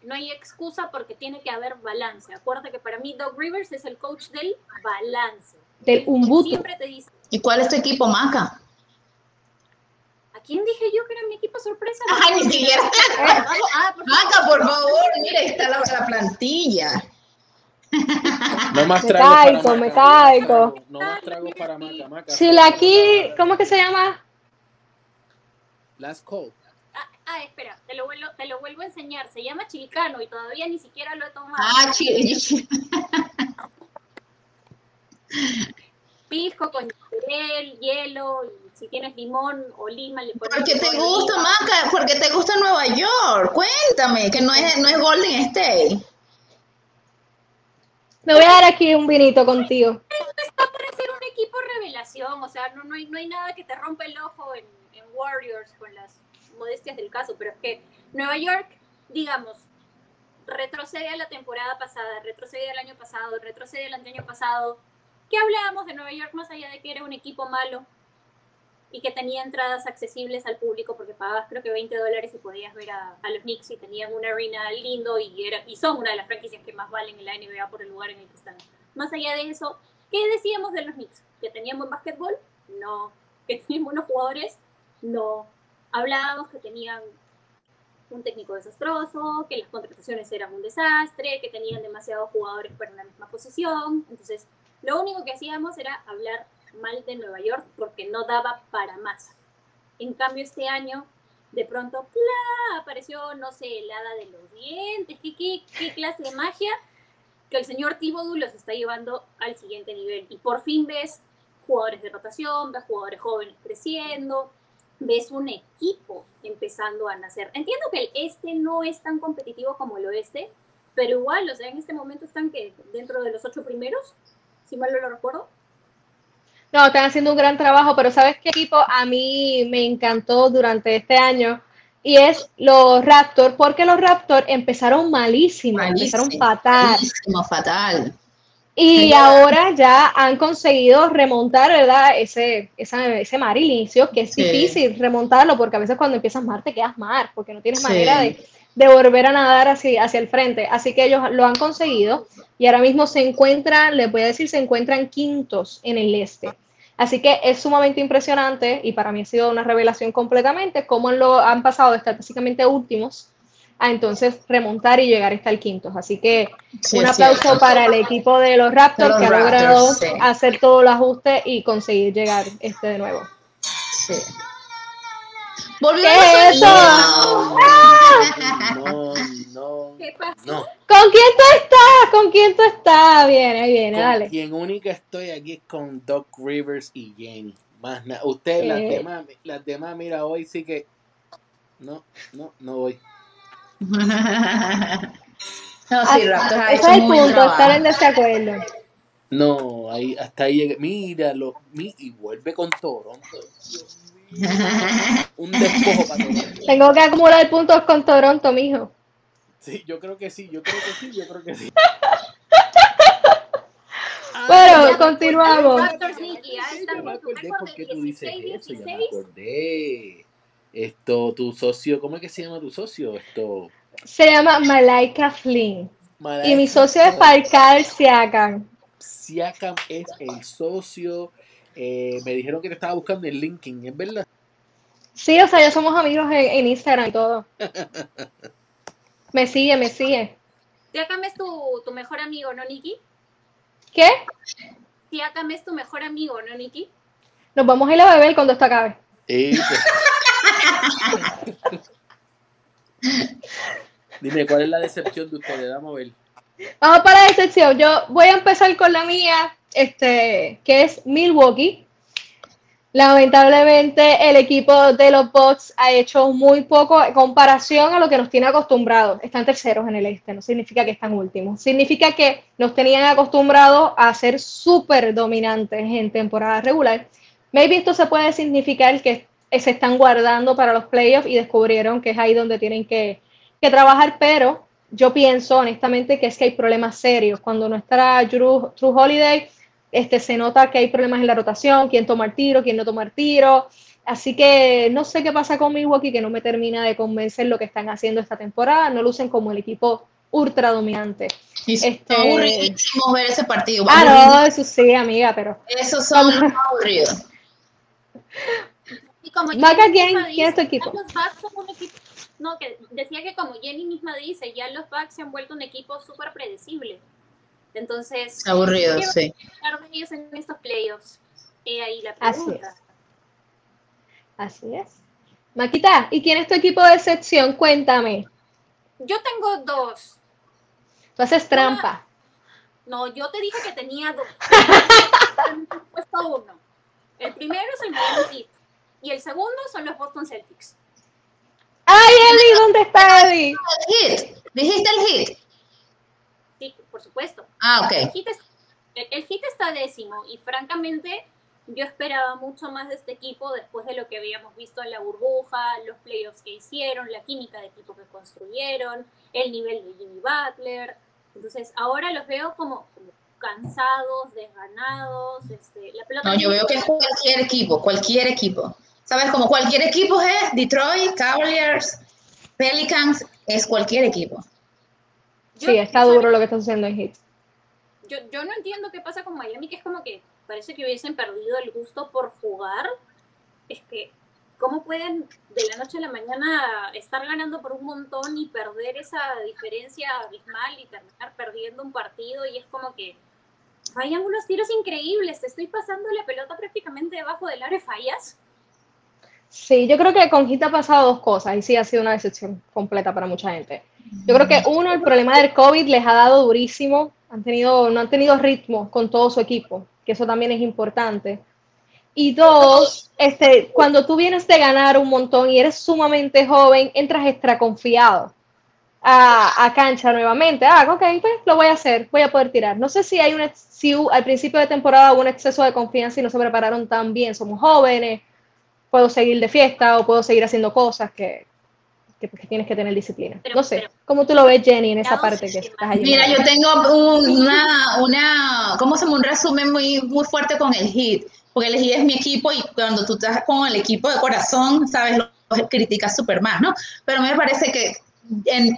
No hay excusa porque tiene que haber balance. Acuérdate que para mí Doug Rivers es el coach del balance. Del Umbuto. Siempre te dice, ¿Y cuál es tu equipo, Maca? ¿A quién dije yo que era mi equipo sorpresa? Ay, ni siquiera. Ah, por favor. Maca, por favor, mira, ahí está la, la plantilla. No más Me tragos para caigo, Maca, me no más caigo. tragos, No más tragos para Maca, Maca. Chilaqui, ¿cómo que se llama? Last call. Ah, ah, espera, te lo, vuelvo, te lo vuelvo a enseñar. Se llama chilcano y todavía ni siquiera lo he tomado. Ah, chi- Pisco con hielo, y si tienes limón o lima le pones ¿Por qué te gusta, lima. Maca? ¿Por qué te gusta Nueva York? Cuéntame, que no es, no es Golden State. Me voy a dar aquí un vinito contigo. Está para ser un equipo revelación, o sea, no, no, hay, no hay nada que te rompa el ojo en, en Warriors con las modestias del caso, pero es que Nueva York, digamos, retrocede a la temporada pasada, retrocede al año pasado, retrocede al año pasado. ¿Qué hablábamos de Nueva York más allá de que era un equipo malo y que tenía entradas accesibles al público porque pagabas creo que 20 dólares y podías ver a, a los Knicks y tenían una arena lindo y, era, y son una de las franquicias que más valen en la NBA por el lugar en el que están. Más allá de eso, ¿qué decíamos de los Knicks? ¿Que tenían buen básquetbol? No. ¿Que tenían buenos jugadores? No. Hablábamos que tenían un técnico desastroso, que las contrataciones eran un desastre, que tenían demasiados jugadores para una misma posición. Entonces, lo único que hacíamos era hablar mal de Nueva York porque no daba para más. En cambio, este año, de pronto, ¡plá! apareció, no sé, el hada de los dientes, ¿qué, qué, qué clase de magia? Que el señor Thibodeau los está llevando al siguiente nivel. Y por fin ves jugadores de rotación, ves jugadores jóvenes creciendo, ves un equipo empezando a nacer. Entiendo que el este no es tan competitivo como el oeste, pero igual, o sea, en este momento están que dentro de los ocho primeros, si mal no lo recuerdo. No, están haciendo un gran trabajo, pero ¿sabes qué equipo a mí me encantó durante este año? Y es los Raptors, porque los Raptors empezaron malísimo, empezaron fatal. malísimo, fatal. Y ahora ya han conseguido remontar, ¿verdad? Ese, esa- ese mar inicio, que es Sí. difícil remontarlo, porque a veces cuando empiezas mar te quedas mar, porque no tienes Sí. manera de, de volver a nadar hacia, hacia el frente. Así que ellos lo han conseguido y ahora mismo se encuentran, les voy a decir, se encuentran quintos en el este. Así que es sumamente impresionante y para mí ha sido una revelación completamente cómo lo han pasado de estar básicamente últimos a entonces remontar y llegar hasta el quintos. Así que Sí, un aplauso cierto. para el equipo de los Raptors los que ha Raptors, logrado sí. hacer todo el ajuste y conseguir llegar este de nuevo. Sí. Volvió ¿Qué eso? No, no, ¿Qué pasa? no. ¿Con quién tú estás? ¿Con quién tú estás? Viene, viene, Con dale. quien única estoy aquí es con Doc Rivers y Jenny. Más nada. Ustedes, las Eh. demás, las demás, mira, hoy sí que. No, no, no voy. no, sí, Raptors ha Ese hecho es el muy punto, estar en trabajo. desacuerdo. No, ahí, hasta ahí llegué. Míralo, mi, y vuelve con Toronto. Un despojo para Toronto. Tengo que acumular puntos con Toronto, mijo. Sí, yo creo que sí, yo creo que sí, yo creo que sí. Bueno, Ya, continuamos. Me acordé récord por de qué tú dices 16, eso, ya me 16. acordé. Esto, tu socio, ¿cómo es que se llama tu socio? Esto. Se llama Malaika Flynn. Y Malaika mi socio es Farcal Siakam. Siakam es el socio. Eh, me dijeron que te estaba buscando en LinkedIn, ¿es verdad? Sí, o sea, ya somos amigos en, en Instagram y todo. Me sigue, me sigue. Siakam es tu, tu mejor amigo, ¿no, Nicky? ¿Qué? Siakam es tu mejor amigo, ¿no, Nicky? Nos vamos a ir a beber cuando esto acabe. Pues. Dime, ¿cuál es la decepción de ustedes? Vamos a ver. Vamos para la excepción. Yo voy a empezar con la mía, este, que es Milwaukee. Lamentablemente el equipo de los Bucks ha hecho muy poco en comparación a lo que nos tiene acostumbrados. Están terceros en el este, no significa que están últimos. Significa que nos tenían acostumbrados a ser súper dominantes en temporada regular. Maybe esto se puede significar que se están guardando para los playoffs y descubrieron que es ahí donde tienen que, que trabajar, pero yo pienso honestamente que es que hay problemas serios. Cuando no está True Holiday, este, se nota que hay problemas en la rotación, quién toma el tiro, quién no toma el tiro. Así que no sé qué pasa con Milwaukee, que no me termina de convencer lo que están haciendo esta temporada. No lucen como el equipo ultra dominante. Y este... aburridísimo ver ese partido. Ah, no, eso sí, amiga, pero. Esos son aburridos. Y como Maca, ¿quién, ¿quién es tu equipo? Los Bucks son un equipo no, que decía que como Jenny misma dice, ya los Bucks se han vuelto un equipo súper predecible. Entonces, aburrido, sí. ellos en estos playoffs? Ahí la pregunta. Así es. Así es. Maquita, ¿y quién es tu equipo de excepción? Cuéntame. Yo tengo dos. Tú haces trampa. No, yo te dije que tenía dos. puesto uno. El primero es el Miami Heat y el segundo son los Boston Celtics. ¡Ay, Eli! ¿Dónde está Eli? El hit. ¿Dijiste el hit? Sí, por supuesto. Ah, ok. El hit, el hit está décimo y francamente yo esperaba mucho más de este equipo después de lo que habíamos visto en la burbuja, los playoffs que hicieron, la química de equipo que construyeron, el nivel de Jimmy Butler. Entonces ahora los veo como, cansados, desganados. Este, la pelota no, yo veo que es cualquier equipo, cualquier equipo. ¿Sabes? Como cualquier equipo es Detroit, Cavaliers, Pelicans, es cualquier equipo. sí, está duro lo que está haciendo en Heat. Yo, yo no entiendo qué pasa con Miami, que es como que parece que hubiesen perdido el gusto por jugar. Es que, ¿cómo pueden de la noche a la mañana estar ganando por un montón y perder esa diferencia abismal y terminar perdiendo un partido? Y es como que fallan unos tiros increíbles. Te estoy pasando la pelota prácticamente debajo del área fallas. Sí, yo creo que con Hit ha pasado dos cosas y sí ha sido una decepción completa para mucha gente. Yo creo que uno, el problema del COVID les ha dado durísimo, han tenido, no han tenido ritmo con todo su equipo, que eso también es importante. Y dos, este, cuando tú vienes de ganar un montón y eres sumamente joven, entras extra confiado a, a, cancha nuevamente. Ah, ok, pues lo voy a hacer, voy a poder tirar. No sé si hay un si al principio de temporada hubo un exceso de confianza y no se prepararon tan bien. Somos jóvenes, puedo seguir de fiesta o puedo seguir haciendo cosas que, que, tienes que tener disciplina. no sé, ¿cómo tú lo ves, Jenny, en esa parte que estás allí? Mira, yo tengo una, una, ¿cómo se Un resumen muy, muy fuerte con el HIT, porque el HIT es mi equipo y cuando tú estás con el equipo de corazón, sabes, lo, criticas súper más, ¿no? Pero me parece que en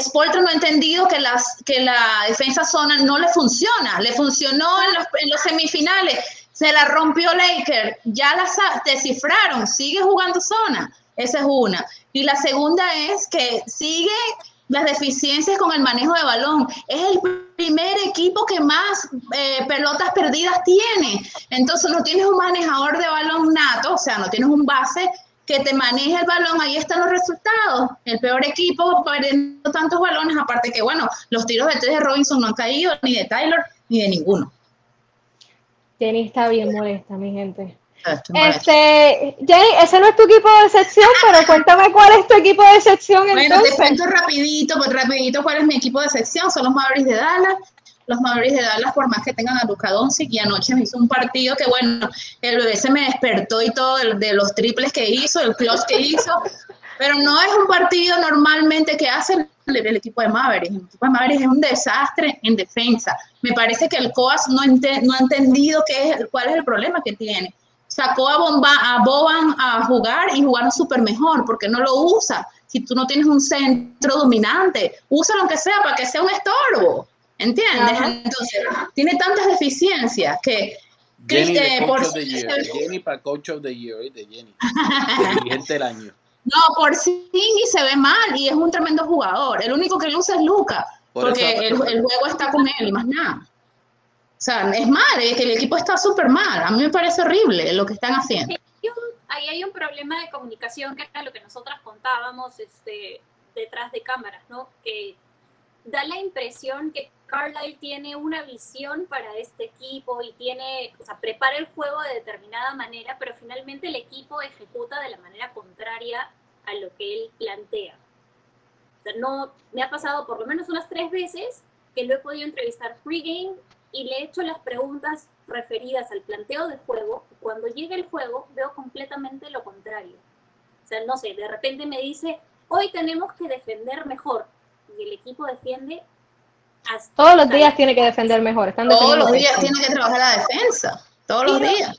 Spoltro no ha entendido que, las, que la defensa zona no le funciona, le funcionó en los, en los semifinales, se la rompió Laker, ya la descifraron, sigue jugando zona. Esa es una. Y la segunda es que sigue las deficiencias con el manejo de balón. Es el primer equipo que más eh, pelotas perdidas tiene. Entonces no tienes un manejador de balón nato, o sea, no tienes un base que te maneje el balón, ahí están los resultados. El peor equipo perdiendo tantos balones, aparte que, bueno, los tiros de tres de Robinson no han caído, ni de Tyler, ni de ninguno. Jenny está bien molesta, mi gente. Ah, este, Jenny, ese no es tu equipo de sección, pero cuéntame cuál es tu equipo de sección bueno, te cuento rapidito, pues rapidito cuál es mi equipo de sección, son los Mavericks de Dallas. Los Mavericks de Dallas, por más que tengan a Luka Doncic, y anoche me hizo un partido que, bueno, el bebé se me despertó y todo de, los triples que hizo, el clutch que hizo, pero no es un partido normalmente que hace el, equipo de Mavericks. El equipo de Mavericks es un desastre en defensa. Me parece que el COAS no, no ha entendido qué es, cuál es el problema que tiene. Sacó a, Bomba, a Boban a jugar y jugaron súper mejor, porque no lo usa. Si tú no tienes un centro dominante, úsalo aunque sea para que sea un estorbo. ¿Entiendes? Entonces, tiene tantas deficiencias que Jenny, por Jenny para Coach of the Year, de Jenny. Del año. No, por sí y se ve mal y es un tremendo jugador. El único que luce es Luca, porque el, juego está con él y más nada. O sea, es mal, es que el equipo está súper mal. A mí me parece horrible lo que están haciendo. Ahí hay un problema de comunicación que era lo que nosotras contábamos este, detrás de cámaras, ¿no? Que da la impresión que Carlisle tiene una visión para este equipo y tiene, o sea, prepara el juego de determinada manera, pero finalmente el equipo ejecuta de la manera contraria a lo que él plantea. O sea, no, me ha pasado por lo menos unas tres veces que lo he podido entrevistar pregame y le he hecho las preguntas referidas al planteo de juego. Y cuando llega el juego, veo completamente lo contrario. O sea, no sé, de repente me dice, hoy tenemos que defender mejor. Y el equipo defiende hasta Todos los días tiene que defender mejor. Están Todos los días mejor. tiene que trabajar la defensa. Todos los días.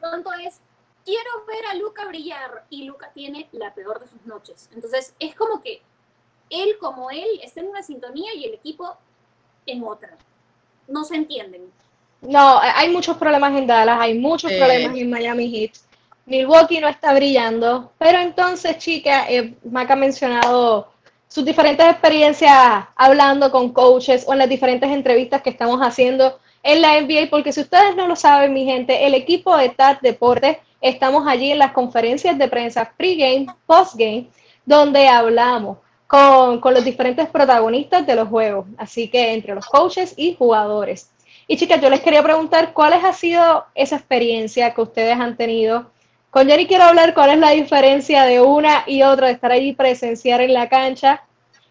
Pronto es, quiero ver a Luca brillar y Luca tiene la peor de sus noches. Entonces es como que él como él está en una sintonía y el equipo en otra. No se entienden. No, hay muchos problemas en Dallas, hay muchos problemas en Miami Heat. Milwaukee no está brillando, pero entonces, chica, eh, Mac ha mencionado sus diferentes experiencias hablando con coaches o en las diferentes entrevistas que estamos haciendo en la NBA, porque si ustedes no lo saben, mi gente, el equipo de TAT Deportes, estamos allí en las conferencias de prensa pregame, postgame, donde hablamos con, con los diferentes protagonistas de los juegos, así que entre los coaches y jugadores. Y chicas, yo les quería preguntar cuál ha sido esa experiencia que ustedes han tenido. Con Jenny quiero hablar cuál es la diferencia de una y otra, de estar allí presenciar en la cancha.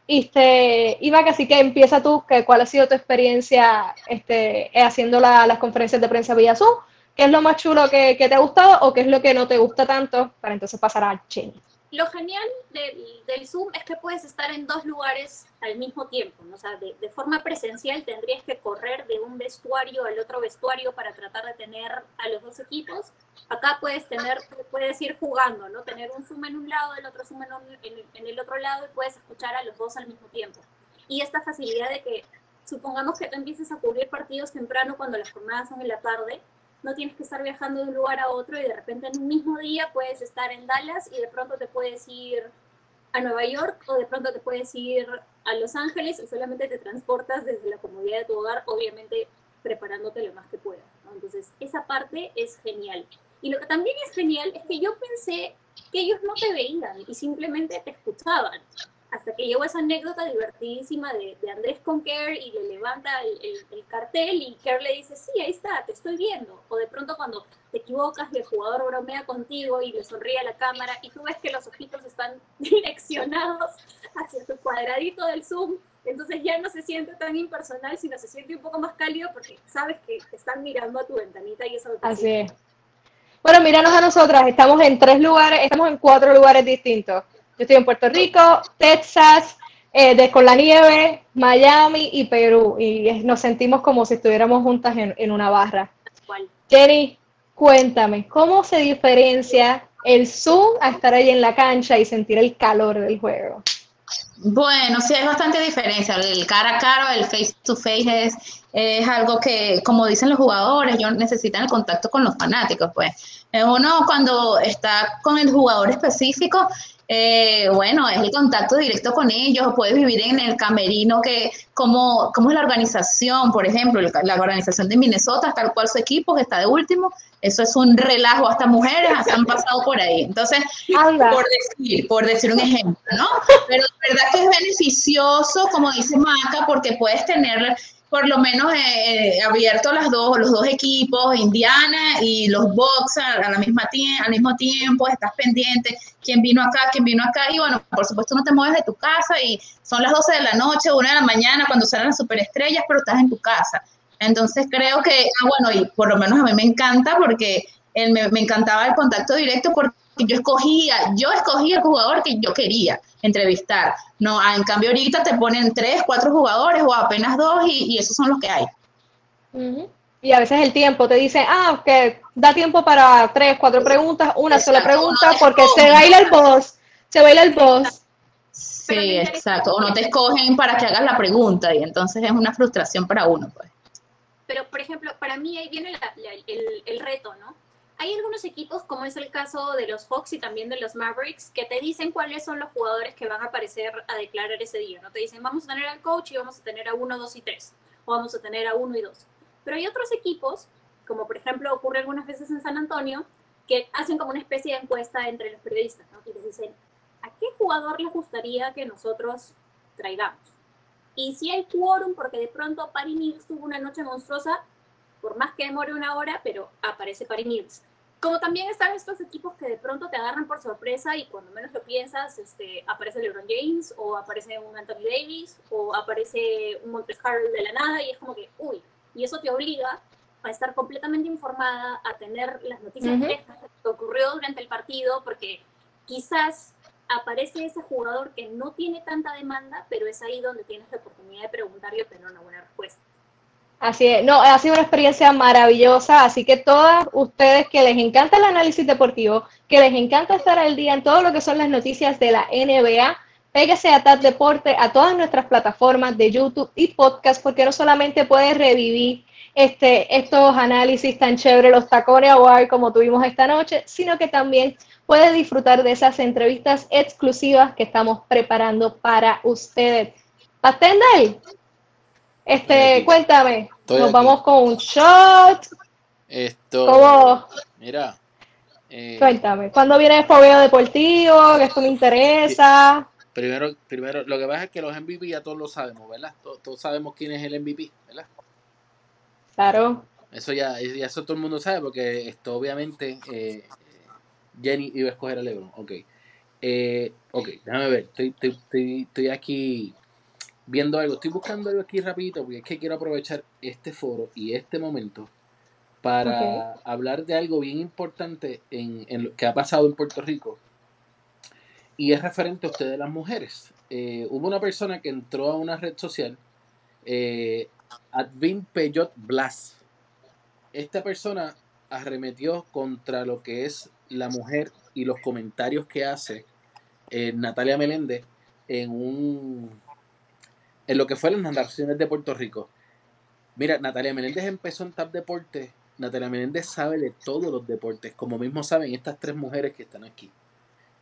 Este, Iba, así que empieza tú, que cuál ha sido tu experiencia este, haciendo la- las conferencias de prensa Zoom, qué es lo más chulo que, que te ha gustado o qué es lo que no te gusta tanto, para entonces pasar a Jenny. Lo genial del, Zoom es que puedes estar en dos lugares al mismo tiempo. ¿no? O sea, de, forma presencial tendrías que correr de un vestuario al otro vestuario para tratar de tener a los dos equipos. Acá puedes tener, puedes ir jugando, ¿no? Tener un Zoom en un lado, el otro Zoom en- en el otro lado y puedes escuchar a los dos al mismo tiempo. Y esta facilidad de que, supongamos que tú empieces a cubrir partidos temprano cuando las jornadas son en la tarde, no tienes que estar viajando de un lugar a otro y de repente en un mismo día puedes estar en Dallas y de pronto te puedes ir a Nueva York o de pronto te puedes ir a Los Ángeles y solamente te transportas desde la comodidad de tu hogar, obviamente preparándote lo más que puedas. Entonces, esa parte es genial. Y lo que también es genial es que yo pensé que ellos no te veían y simplemente te escuchaban. Hasta que llegó esa anécdota divertidísima de, de Andrés con Kerr y le levanta el, el- el cartel y Kerr le dice, sí, ahí está, te estoy viendo. O de pronto cuando te equivocas y el jugador bromea contigo y le sonríe a la cámara y tú ves que los ojitos están direccionados hacia tu cuadradito del Zoom, entonces ya no se siente tan impersonal, sino se siente un poco más cálido porque sabes que te están mirando a tu ventanita y eso Así es. Bueno, míranos a nosotras, estamos en tres lugares, estamos en cuatro lugares distintos. Yo estoy en Puerto Rico, Texas, eh, de con la nieve, Miami y Perú. Y nos sentimos como si estuviéramos juntas en, en una barra. Jenny, cuéntame, ¿cómo se diferencia el Zoom a estar ahí en la cancha y sentir el calor del juego? Bueno, sí hay bastante diferencia. El cara a cara, el face to face es, es algo que, como dicen los jugadores, ellos necesitan el contacto con los fanáticos, pues. Eh, Uno cuando está con el jugador específico, eh, bueno, es el contacto directo con ellos, puedes vivir en el camerino, que como, como es la organización, por ejemplo, la organización de Minnesota, tal cual su equipo, que está de último, eso es un relajo, hasta mujeres han pasado por ahí. Entonces, por decir, por decir un ejemplo, ¿no? Pero de verdad que es beneficioso, como dice Maca, porque puedes tener por lo menos eh, abierto las dos, los dos equipos, Indiana y los Bucks a, la misma al mismo tiempo, estás pendiente, quién vino acá, quién vino acá, y bueno, por supuesto no te mueves de tu casa y son las 12 de la noche, 1 de la mañana cuando salen las superestrellas, pero estás en tu casa. Entonces creo que, ah, bueno, y por lo menos a mí me encanta porque me, me encantaba el contacto directo porque yo escogía, yo escogía el jugador que yo quería entrevistar. No, ah, en cambio ahorita te ponen tres, cuatro jugadores o apenas dos y, y esos son los que hay. Y a veces el tiempo te dice, ah, que da tiempo para tres, cuatro preguntas, una sola pregunta, no porque se baila el boss, se baila el boss. Sí, exacto. O no te escogen para que hagas la pregunta y entonces es una frustración para uno, pues. Pero, por ejemplo, para mí ahí viene la- la- el, el reto, ¿no? Hay algunos equipos, como es el caso de los Hawks y también de los Mavericks, que te dicen cuáles son los jugadores que van a aparecer a declarar ese día, ¿no? Te dicen, vamos a tener al coach y vamos a tener a uno, dos y tres, o vamos a tener a uno y dos. Pero hay otros equipos, como por ejemplo ocurre algunas veces en San Antonio, que hacen como una especie de encuesta entre los periodistas, ¿no? Y les dicen, ¿a qué jugador les gustaría que nosotros traigamos? y si hay quórum, porque de pronto Paris Mills tuvo una noche monstruosa, por más que demore una hora, pero aparece Paris Mills. Como también están estos equipos que de pronto te agarran por sorpresa y cuando menos lo piensas, este, aparece LeBron James o aparece un Anthony Davis o aparece un Montres Harrell de la nada y es como que, uy, y eso te obliga a estar completamente informada, a tener las noticias frescas de que ocurrió durante el partido, porque quizás aparece ese jugador que no tiene tanta demanda, pero es ahí donde tienes la oportunidad de preguntar y obtener una buena respuesta. Así es, no, ha sido una experiencia maravillosa, así que todas ustedes que les encanta el análisis deportivo, que les encanta estar al día en todo lo que son las noticias de la NBA, pégase a TAP Deporte, a todas nuestras plataformas de YouTube y podcast, porque no solamente puedes revivir este, estos análisis tan chéveres, los tacones award como tuvimos esta noche, sino que también puedes disfrutar de esas entrevistas exclusivas que estamos preparando para ustedes. Pastendal, este, cuéntame, nos vamos con un shot. Esto. ¿Cómo? Mira. Eh, cuéntame, ¿cuándo viene el fogueo deportivo? Que esto me interesa. Primero, primero, lo que pasa es que los MVP ya todos lo sabemos, ¿verdad? Todos, sabemos quién es el MVP, ¿verdad? Claro. Eso ya, ya eso todo el mundo sabe, porque esto obviamente eh, Jenny iba a escoger a LeBron. Ok. Eh, ok, déjame ver. Estoy, estoy, estoy aquí viendo algo, estoy buscando algo aquí rapidito porque es que quiero aprovechar este foro y este momento para hablar de algo bien importante en, lo que ha pasado en Puerto Rico y es referente a ustedes las mujeres. Eh, hubo una persona que entró a una red social, eh, Advin Peyot Blas. Esta persona arremetió contra lo que es la mujer y los comentarios que hace eh, Natalia Meléndez en un en lo que fueron las narraciones de Puerto Rico. Mira, Natalia Menéndez empezó en TAP Deportes. Natalia Menéndez sabe de todos los deportes, como mismo saben estas tres mujeres que están aquí.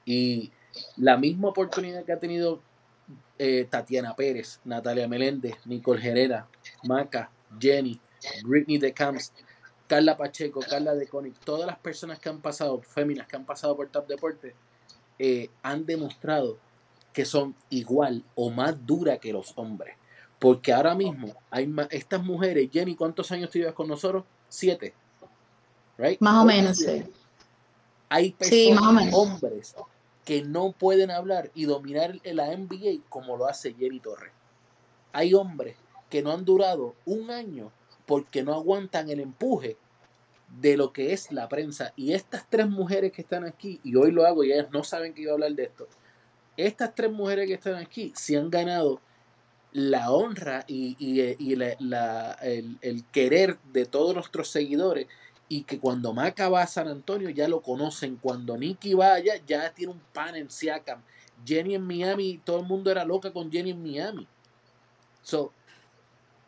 Y la misma oportunidad que ha tenido eh, Tatiana Pérez, Natalia Meléndez, Nicole Herrera, Maca, Jenny, Britney de Camps, Carla Pacheco, Carla de Conic, todas las personas que han pasado, féminas que han pasado por TAP Deportes, eh, han demostrado que son igual o más duras que los hombres. Porque ahora mismo hay estas mujeres, Jenny, ¿cuántos años tú llevas con nosotros? Siete. Más o menos, sí. Hay personas, hombres, que no pueden hablar y dominar la NBA como lo hace Jenny Torres. Hay hombres que no han durado un año porque no aguantan el empuje de lo que es la prensa. Y estas tres mujeres que están aquí, y hoy lo hago y ellas no saben que iba a hablar de esto, estas tres mujeres que están aquí se han ganado la honra y, el, querer de todos nuestros seguidores y que cuando Maca va a San Antonio ya lo conocen, cuando Nicky vaya ya tiene un pan en Siakam, Jenny en Miami, todo el mundo era loca con Jenny en Miami. So,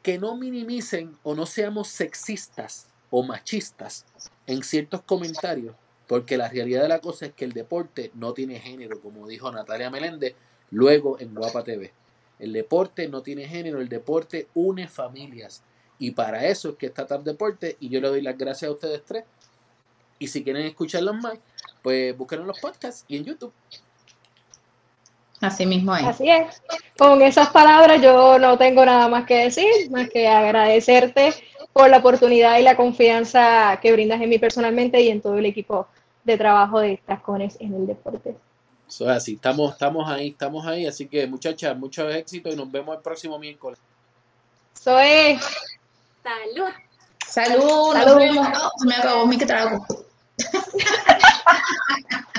que no minimicen o no seamos sexistas o machistas en ciertos comentarios porque la realidad de la cosa es que el deporte no tiene género, como dijo Natalia Meléndez luego en Guapa TV. El deporte no tiene género, el deporte une familias. Y para eso es que está Tap Deporte. Y yo le doy las gracias a ustedes tres. Y si quieren escucharlos más, pues busquen en los podcasts y en YouTube. Así mismo es. Así es. Con esas palabras yo no tengo nada más que decir, más que agradecerte por la oportunidad y la confianza que brindas en mí personalmente y en todo el equipo de trabajo de tacones en el deporte. Eso es así, estamos, estamos ahí, estamos ahí, así que muchachas, mucho éxito y nos vemos el próximo miércoles. Eso es. Salud. Salud, Salud. me acabó mi trago.